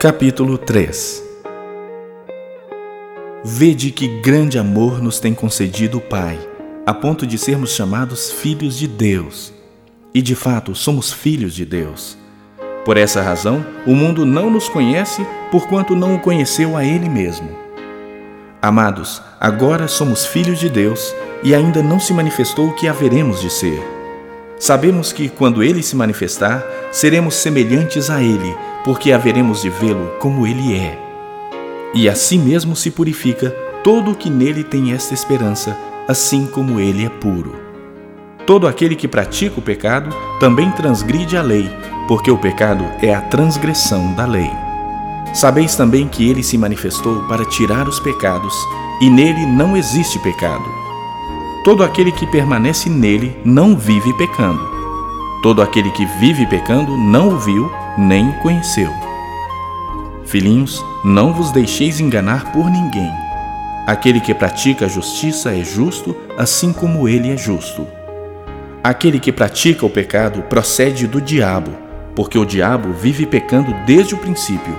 Capítulo 3 Vede que grande amor nos tem concedido o Pai, a ponto de sermos chamados filhos de Deus. E de fato somos filhos de Deus. Por essa razão, o mundo não nos conhece, porquanto não o conheceu a Ele mesmo. Amados, agora somos filhos de Deus e ainda não se manifestou o que haveremos de ser. Sabemos que, quando Ele se manifestar, seremos semelhantes a Ele porque haveremos de vê-lo como ele é. E assim mesmo se purifica todo o que nele tem esta esperança, assim como ele é puro. Todo aquele que pratica o pecado também transgride a lei, porque o pecado é a transgressão da lei. Sabeis também que ele se manifestou para tirar os pecados, e nele não existe pecado. Todo aquele que permanece nele não vive pecando. Todo aquele que vive pecando não o viu nem conheceu. Filhinhos, não vos deixeis enganar por ninguém. Aquele que pratica a justiça é justo, assim como ele é justo. Aquele que pratica o pecado procede do diabo, porque o diabo vive pecando desde o princípio.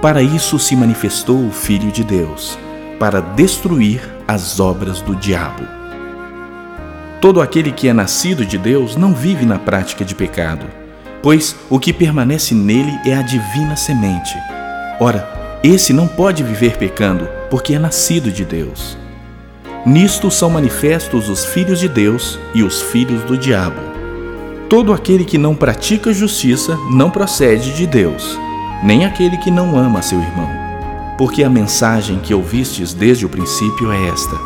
Para isso se manifestou o Filho de Deus, para destruir as obras do diabo. Todo aquele que é nascido de Deus não vive na prática de pecado pois o que permanece nele é a divina semente. Ora, esse não pode viver pecando, porque é nascido de Deus. Nisto são manifestos os filhos de Deus e os filhos do diabo. Todo aquele que não pratica justiça não procede de Deus, nem aquele que não ama seu irmão. Porque a mensagem que ouvistes desde o princípio é esta: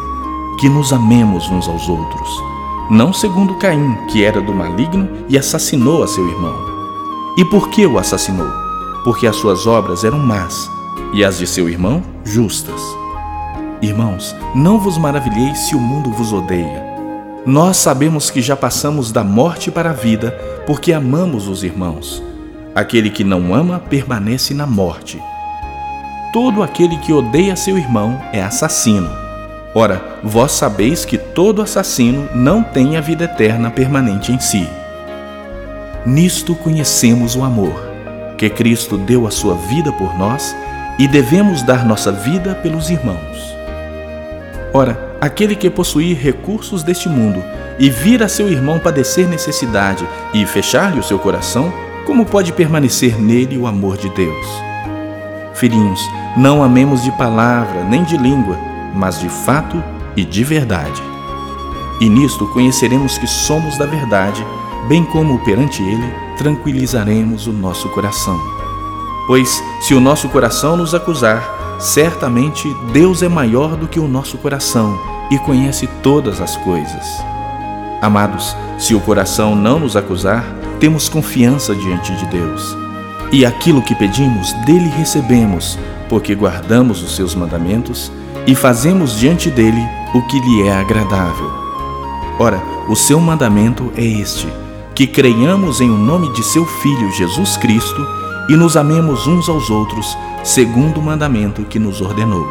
que nos amemos uns aos outros não segundo Caim, que era do maligno e assassinou a seu irmão. E por que o assassinou? Porque as suas obras eram más e as de seu irmão justas. Irmãos, não vos maravilheis se o mundo vos odeia. Nós sabemos que já passamos da morte para a vida porque amamos os irmãos. Aquele que não ama permanece na morte. Todo aquele que odeia seu irmão é assassino. Ora, vós sabeis que todo assassino não tem a vida eterna permanente em si. Nisto conhecemos o amor, que Cristo deu a sua vida por nós e devemos dar nossa vida pelos irmãos. Ora, aquele que possuir recursos deste mundo e vir a seu irmão padecer necessidade e fechar-lhe o seu coração, como pode permanecer nele o amor de Deus? Filhinhos, não amemos de palavra nem de língua, mas de fato e de verdade. E nisto conheceremos que somos da verdade, bem como perante Ele tranquilizaremos o nosso coração. Pois, se o nosso coração nos acusar, certamente Deus é maior do que o nosso coração e conhece todas as coisas. Amados, se o coração não nos acusar, temos confiança diante de Deus. E aquilo que pedimos, dele recebemos, porque guardamos os seus mandamentos e fazemos diante dele o que lhe é agradável. Ora, o seu mandamento é este: que creiamos em o nome de seu Filho Jesus Cristo e nos amemos uns aos outros, segundo o mandamento que nos ordenou.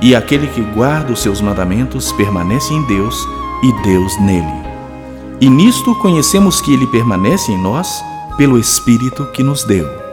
E aquele que guarda os seus mandamentos permanece em Deus e Deus nele. E nisto conhecemos que ele permanece em nós pelo Espírito que nos deu.